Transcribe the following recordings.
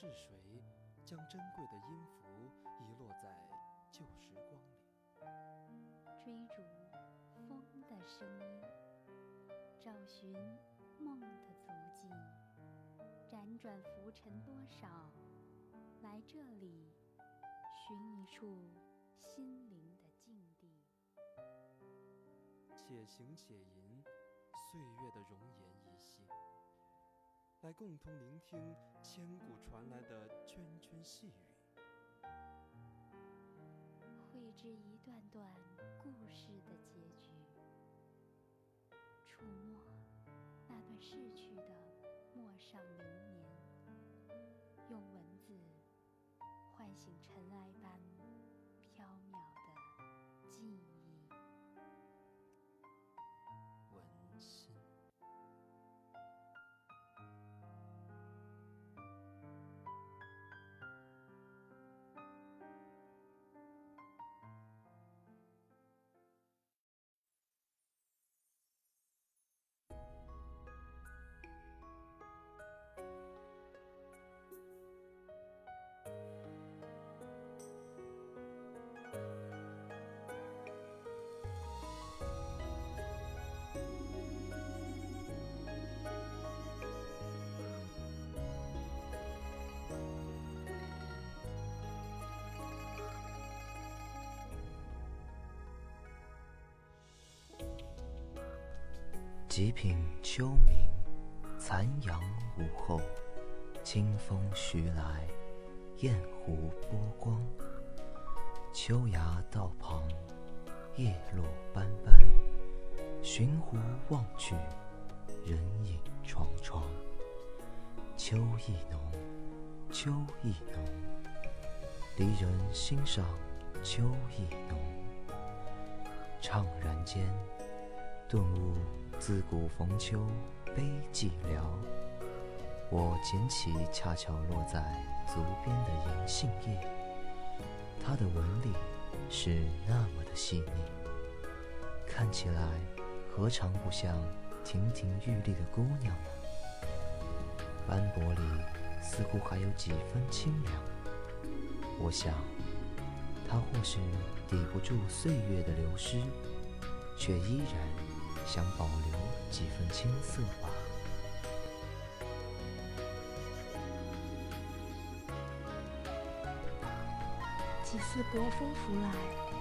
是谁将珍贵的音符遗落在旧时光里？追逐风的声音，找寻梦的足迹，辗转浮沉多少，来这里寻一处心灵的静地。且行且吟，岁月的容颜。来共同聆听千古传来的涓涓细语，绘制一段段故事的结局，触摸那段逝去的陌上流年，用文字唤醒尘埃般极品秋明，残阳午后，清风徐来，雁湖波光。秋崖道旁，叶落斑斑。寻湖望去，人影幢幢。秋意浓，秋意浓，离人心上秋意浓。怅然间，顿悟。自古逢秋悲寂寥，我捡起恰巧落在足边的银杏叶，它的纹理是那么的细腻，看起来何尝不像亭亭玉立的姑娘呢？斑驳里似乎还有几分清凉，我想，它或是抵不住岁月的流失，却依然。想保留几分青涩吧。几似薄风拂来，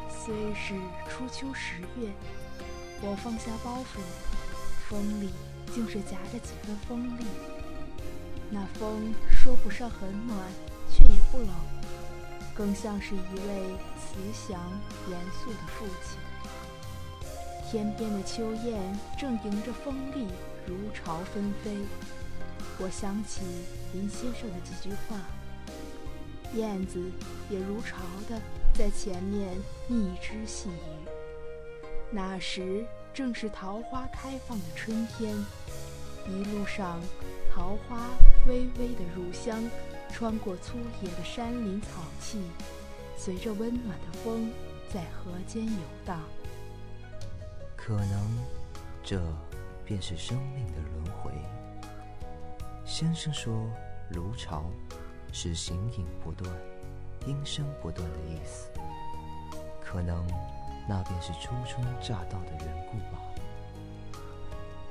虽是初秋十月，我放下包袱，风里竟是夹着几分风力。那风说不上很暖，却也不冷，更像是一位慈祥严肃的父亲。天边的秋雁正迎着风力如潮纷飞，我想起林先生的几句话。燕子也如潮的在前面一枝细语。那时正是桃花开放的春天，一路上桃花微微的入香穿过粗野的山林草气，随着温暖的风在河间游荡。可能，这便是生命的轮回。先生说“如潮”是形影不断、音声不断的意思。可能，那便是初春乍到的缘故吧。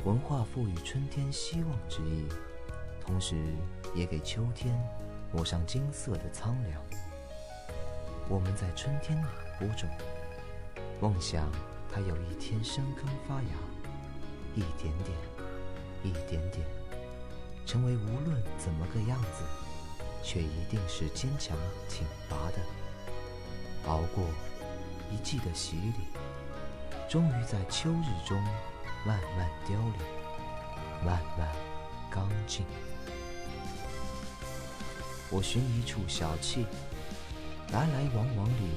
文化赋予春天希望之意，同时也给秋天抹上金色的苍凉。我们在春天里播种，梦想。它有一天生根发芽，一点点，一点点，成为无论怎么个样子，却一定是坚强挺拔的。熬过一季的洗礼，终于在秋日中慢慢凋零，慢慢刚劲。我寻一处小憩，来来往往里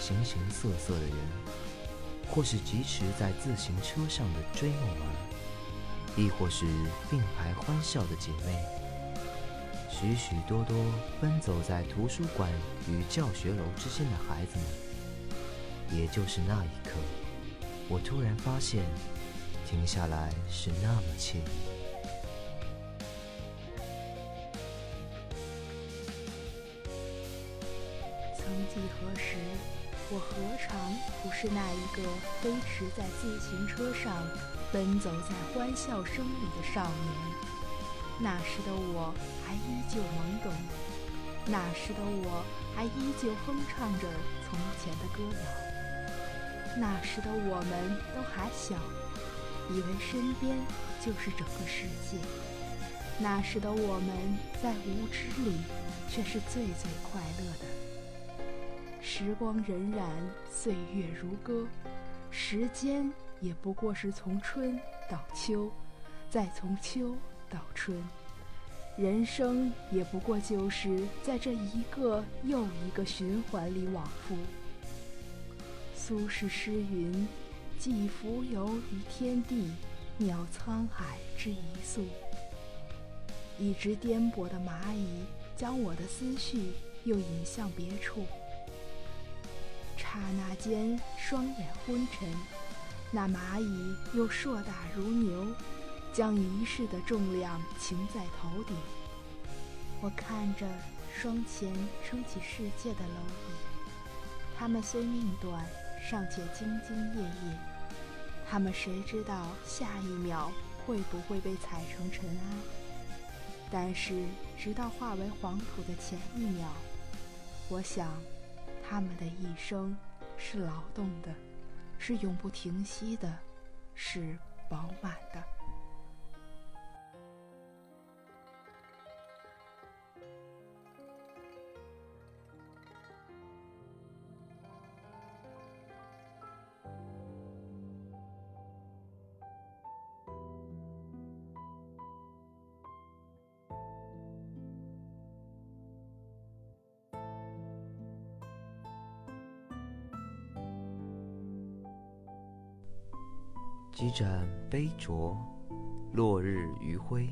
形形色色的人。或是疾驰在自行车上的追梦儿，亦或是并排欢笑的姐妹，许许多多奔走在图书馆与教学楼之间的孩子们，也就是那一刻，我突然发现，停下来是那么惬意。曾几何时，我何尝不是那一个飞驰在自行车上，奔走在欢笑声里的少年？那时的我还依旧懵懂，那时的我还依旧哼唱着从前的歌谣。那时的我们都还小，以为身边就是整个世界。那时的我们在无知里，却是最最快乐的。时光荏苒，岁月如歌，时间也不过是从春到秋，再从秋到春，人生也不过就是在这一个又一个循环里往复。苏轼诗云：“寄蜉蝣于天地，渺沧海之一粟。”一只颠簸的蚂蚁，将我的思绪又引向别处。刹那间，双眼昏沉，那蚂蚁又硕大如牛，将一世的重量擎在头顶。我看着双前撑起世界的蝼蚁，它们虽命短，尚且兢兢业业。它们谁知道下一秒会不会被踩成尘埃？但是，直到化为黄土的前一秒，我想，他们的一生是劳动的，是永不停息的，是饱满的。几盏杯酌，落日余晖，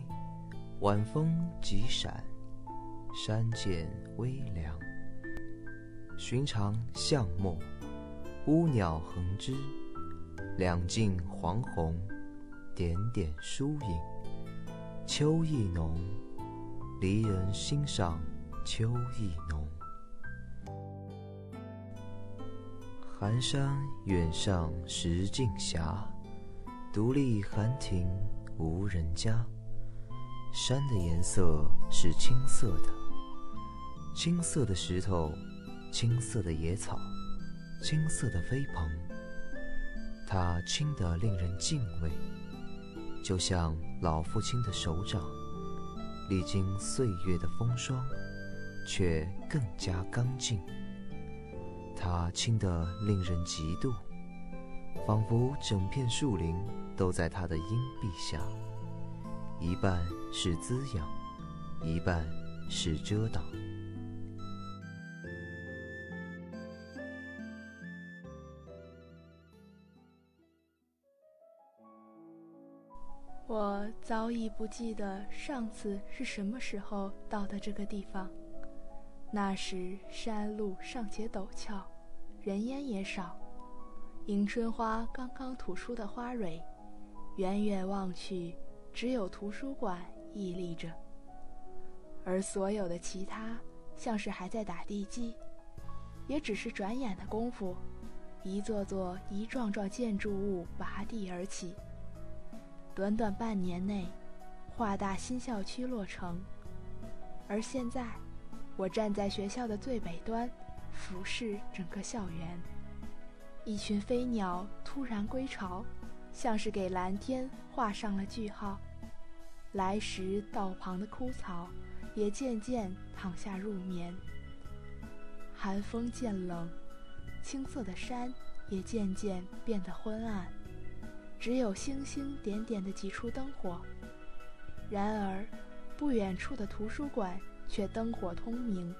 晚风急闪，山涧微凉。寻常巷陌，乌鸟横枝，两径黄红，点点疏影。秋意浓，离人心上秋意浓。寒山远上石径斜。独立寒亭无人家，山的颜色是青色的，青色的石头，青色的野草，青色的飞蓬。它青得令人敬畏，就像老父亲的手掌，历经岁月的风霜，却更加刚劲。它青得令人嫉妒，仿佛整片树林。都在他的荫蔽下，一半是滋养，一半是遮挡。我早已不记得上次是什么时候到的这个地方。那时山路尚且陡峭，人烟也少，迎春花刚刚吐出的花蕊。远远望去，只有图书馆屹立着，而所有的其他像是还在打地基，也只是转眼的功夫，一座座一幢幢建筑物拔地而起。短短半年内，华大新校区落成，而现在，我站在学校的最北端，俯视整个校园，一群飞鸟突然归巢。像是给蓝天画上了句号，来时道旁的枯草也渐渐躺下入眠。寒风渐冷，青色的山也渐渐变得昏暗，只有星星点点的几处灯火。然而，不远处的图书馆却灯火通明，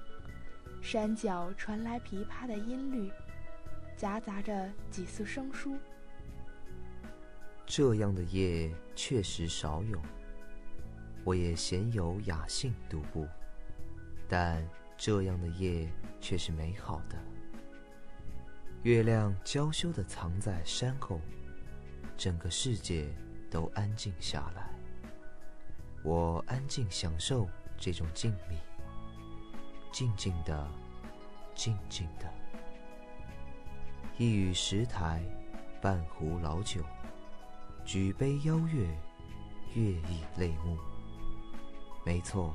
山脚传来琵琶的音律，夹杂着几丝生疏。这样的夜确实少有，我也鲜有雅兴独步，但这样的夜却是美好的。月亮娇羞地藏在山后，整个世界都安静下来。我安静享受这种静谧，静静的静静的。一语石台，半壶老酒，举杯邀月，月已泪目。没错，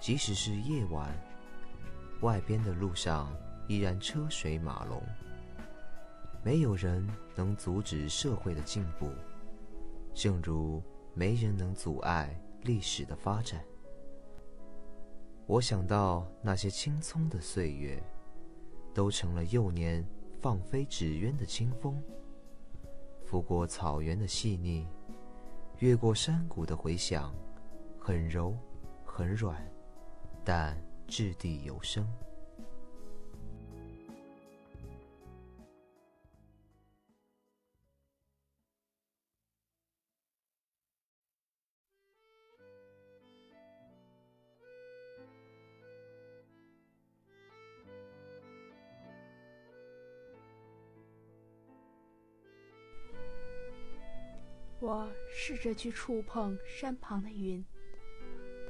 即使是夜晚，外边的路上依然车水马龙。没有人能阻止社会的进步，正如没人能阻碍历史的发展。我想到那些青葱的岁月，都成了幼年放飞纸鸢的清风，拂过草原的细腻，越过山谷的回响，很柔，很软，但掷地有声。我试着去触碰山旁的云，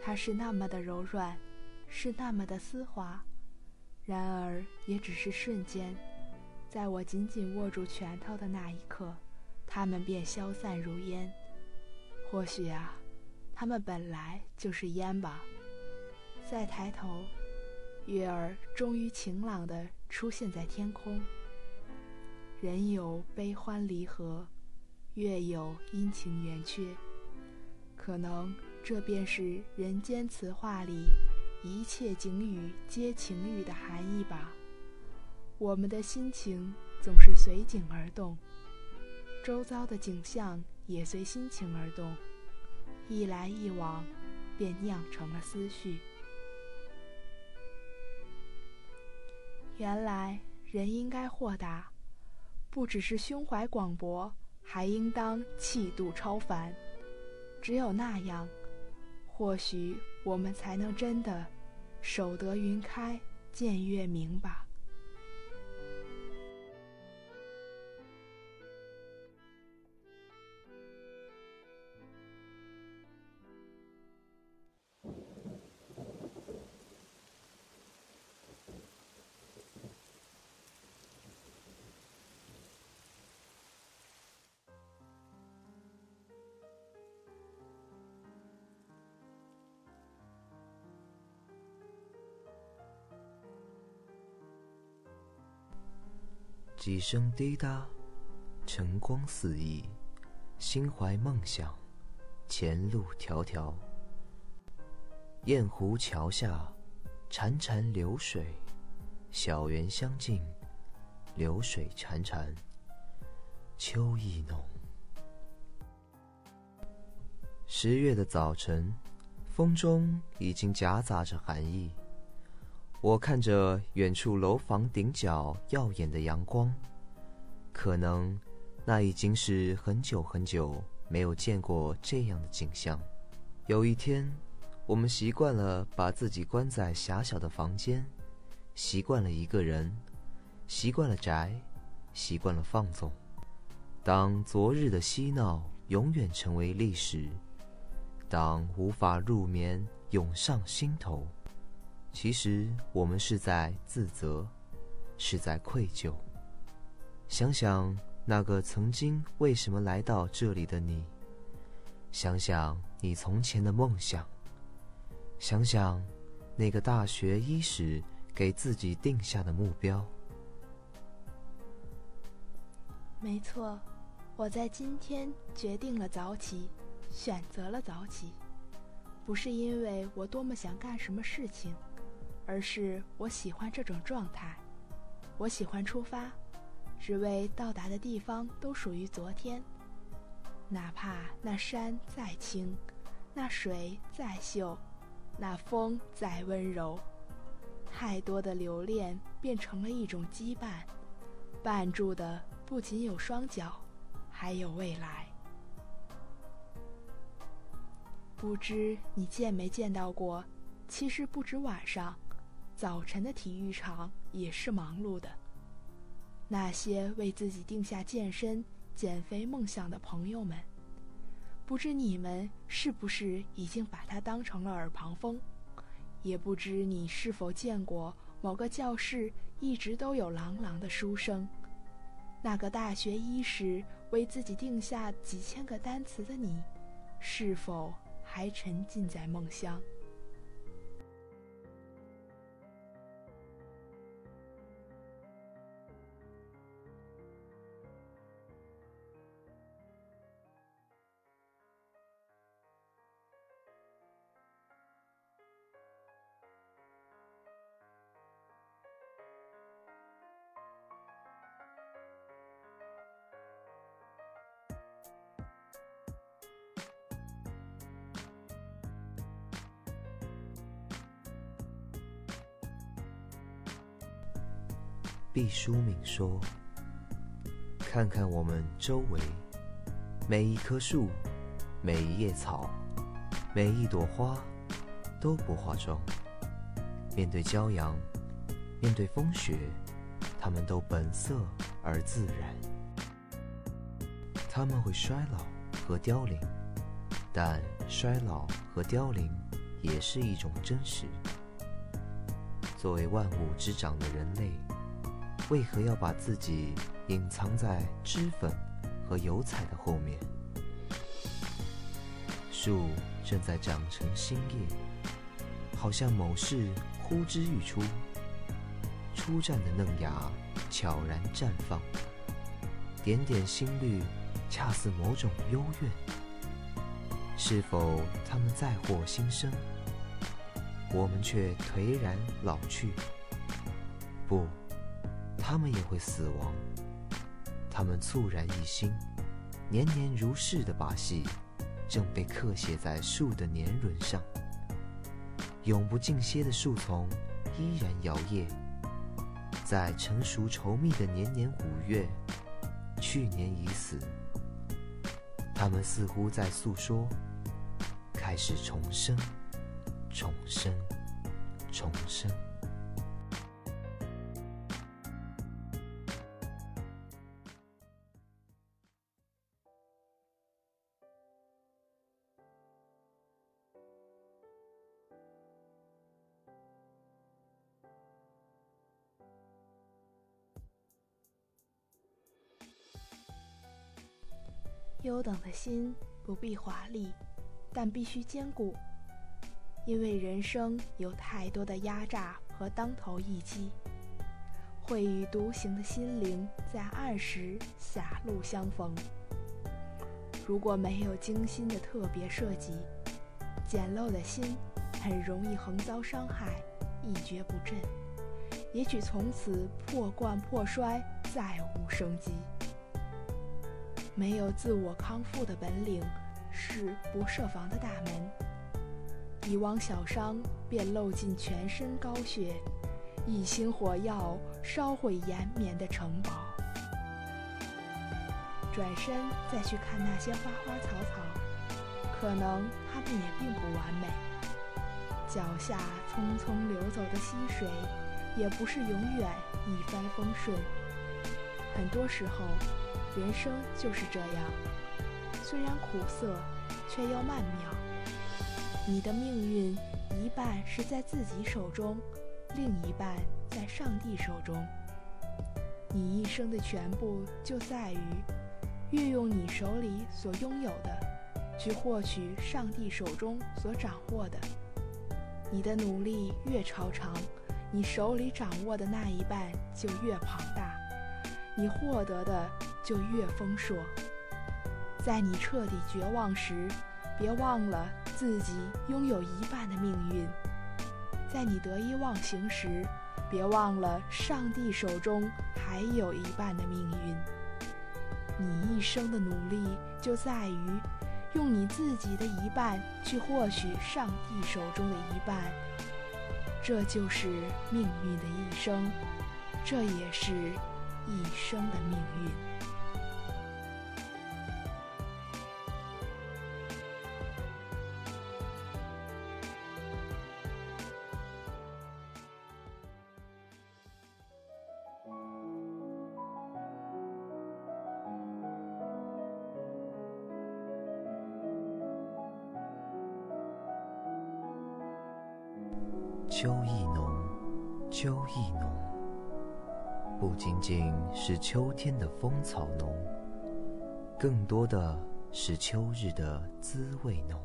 它是那么的柔软，是那么的丝滑，然而也只是瞬间，在我紧紧握住拳头的那一刻，它们便消散如烟。或许啊，它们本来就是烟吧。再抬头，月儿终于晴朗地出现在天空。人有悲欢离合。月有阴晴圆缺，可能这便是人间词话里一切景语皆情语的含义吧。我们的心情总是随景而动，周遭的景象也随心情而动，一来一往，便酿成了思绪。原来人应该豁达，不只是胸怀广博。还应当气度超凡，只有那样，或许我们才能真的守得云开见月明吧。几声滴答，晨光四溢，心怀梦想，前路迢迢。雁湖桥下，潺潺流水，小园相近，流水潺潺，秋意浓。十月的早晨，风中已经夹杂着寒意。我看着远处楼房顶角耀眼的阳光，可能那已经是很久很久没有见过这样的景象。有一天，我们习惯了把自己关在狭小的房间，习惯了一个人，习惯了宅，习惯了放纵。当昨日的嬉闹永远成为历史，当无法入眠涌上心头。其实我们是在自责，是在愧疚。想想那个曾经为什么来到这里的你，想想你从前的梦想，想想那个大学伊始给自己定下的目标。没错，我在今天决定了早起，选择了早起，不是因为我多么想干什么事情。而是我喜欢这种状态，我喜欢出发，只为到达的地方都属于昨天。哪怕那山再青，那水再秀，那风再温柔，太多的留恋变成了一种羁绊，绊住的不仅有双脚，还有未来。不知你见没见到过？其实不止晚上。早晨的体育场也是忙碌的。那些为自己定下健身、减肥梦想的朋友们，不知你们是不是已经把它当成了耳旁风？也不知你是否见过某个教室一直都有朗朗的书声。那个大学伊始为自己定下几千个单词的你，是否还沉浸在梦乡？毕淑敏说：“看看我们周围，每一棵树，每一叶草，每一朵花，都不化妆。面对骄阳，面对风雪，他们都本色而自然。他们会衰老和凋零，但衰老和凋零也是一种真实。作为万物之长的人类。”为何要把自己隐藏在脂粉和油彩的后面？树正在长成新叶，好像某事呼之欲出，初绽的嫩芽悄然绽放，点点新绿，恰似某种幽怨。是否他们再获新生？我们却颓然老去？不。他们也会死亡。他们猝然一新，年年如是的把戏，正被刻写在树的年轮上。永不尽歇的树丛依然摇曳，在成熟稠密的年年五月，去年已死。他们似乎在诉说，开始重生，重生，重生。优等的心不必华丽，但必须坚固，因为人生有太多的压榨和当头一击。会与独行的心灵在暗时狭路相逢。如果没有精心的特别设计，简陋的心很容易横遭伤害，一蹶不振，也许从此破罐破摔，再无生机。没有自我康复的本领，是不设防的大门。一汪小伤便漏尽全身高血，一星火药烧毁延绵的城堡。转身再去看那些花花草草，可能它们也并不完美。脚下匆匆流走的溪水，也不是永远一帆风顺。很多时候。人生就是这样，虽然苦涩，却又曼妙。你的命运一半是在自己手中，另一半在上帝手中。你一生的全部就在于运用你手里所拥有的，去获取上帝手中所掌握的。你的努力越超常，你手里掌握的那一半就越庞大，你获得的。就越丰硕。在你彻底绝望时，别忘了自己拥有一半的命运；在你得意忘形时，别忘了上帝手中还有一半的命运。你一生的努力就在于用你自己的一半去获取上帝手中的一半，这就是命运的一生，这也是一生的命运。秋天的风草浓，更多的是秋日的滋味浓。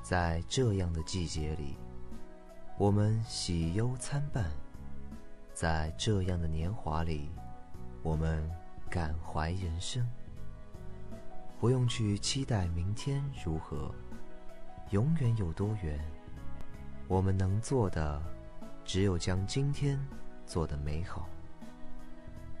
在这样的季节里，我们喜忧参半；在这样的年华里，我们感怀人生。不用去期待明天如何，永远有多远。我们能做的，只有将今天做得美好。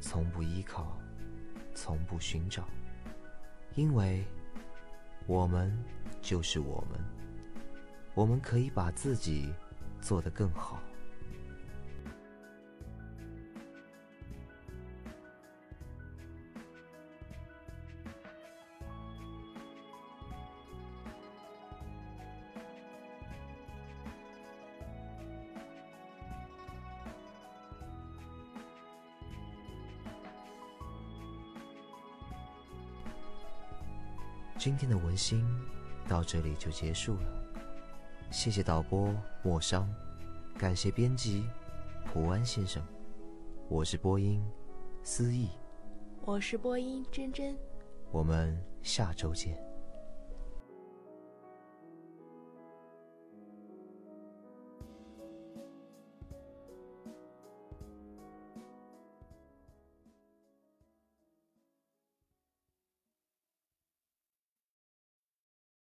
从不依靠，从不寻找，因为我们就是我们，我们可以把自己做得更好。今天的文心到这里就结束了，谢谢导播莫商，感谢编辑蒲安先生，我是播音思意，我是播音真真，我们下周见。